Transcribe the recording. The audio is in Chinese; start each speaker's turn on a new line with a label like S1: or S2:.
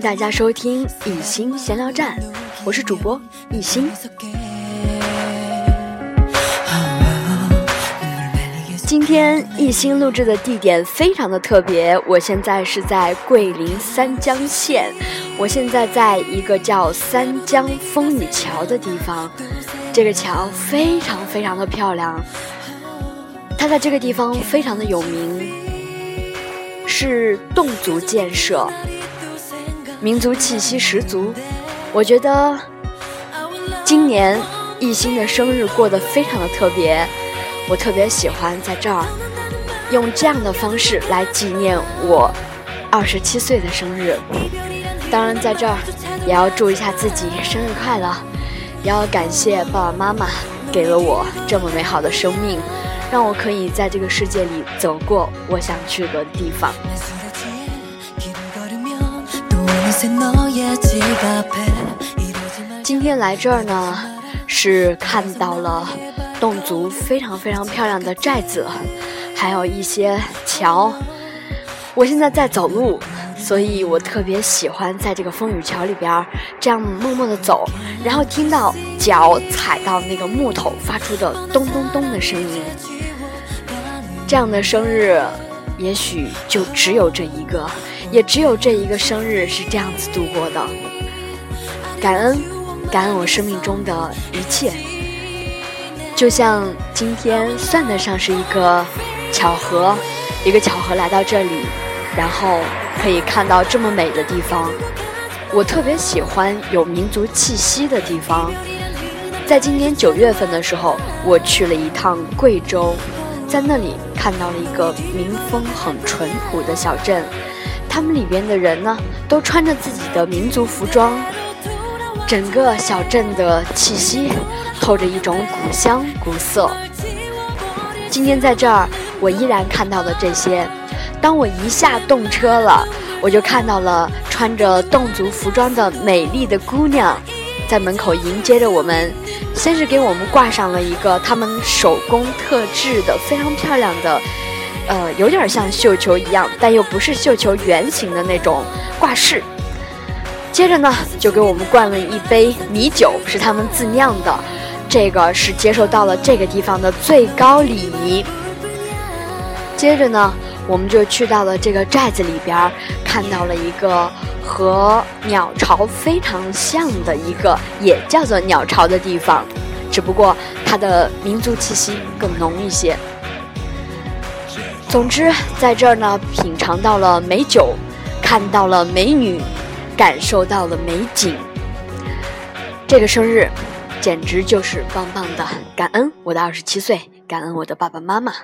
S1: 大家收听一心闲聊站，我是主播一心。今天一心录制的地点非常的特别，我现在是在桂林三江县，我现在在一个叫三江风雨桥的地方，这个桥非常非常的漂亮，它在这个地方非常的有名。是侗族建设，民族气息十足。我觉得今年艺兴的生日过得非常的特别，我特别喜欢在这儿用这样的方式来纪念我二十七岁的生日。当然，在这儿也要祝一下自己生日快乐，也要感谢爸爸妈妈给了我这么美好的生命。让我可以在这个世界里走过我想去的地方。今天来这儿呢，是看到了侗族非常非常漂亮的寨子，还有一些桥。我现在在走路，所以我特别喜欢在这个风雨桥里边这样默默的走，然后听到脚踩到那个木头发出的咚咚咚的声音。这样的生日，也许就只有这一个，也只有这一个生日是这样子度过的。感恩，感恩我生命中的一切，就像今天算得上是一个巧合，一个巧合来到这里，然后可以看到这么美的地方。我特别喜欢有民族气息的地方。在今年九月份的时候，我去了一趟贵州。在那里看到了一个民风很淳朴的小镇，他们里边的人呢都穿着自己的民族服装，整个小镇的气息透着一种古香古色。今天在这儿，我依然看到了这些。当我一下动车了，我就看到了穿着侗族服装的美丽的姑娘。在门口迎接着我们，先是给我们挂上了一个他们手工特制的非常漂亮的，呃，有点像绣球一样，但又不是绣球圆形的那种挂饰。接着呢，就给我们灌了一杯米酒，是他们自酿的，这个是接受到了这个地方的最高礼仪。接着呢，我们就去到了这个寨子里边，看到了一个。和鸟巢非常像的一个，也叫做鸟巢的地方，只不过它的民族气息更浓一些。总之，在这儿呢，品尝到了美酒，看到了美女，感受到了美景。这个生日，简直就是棒棒的！感恩我的二十七岁，感恩我的爸爸妈妈。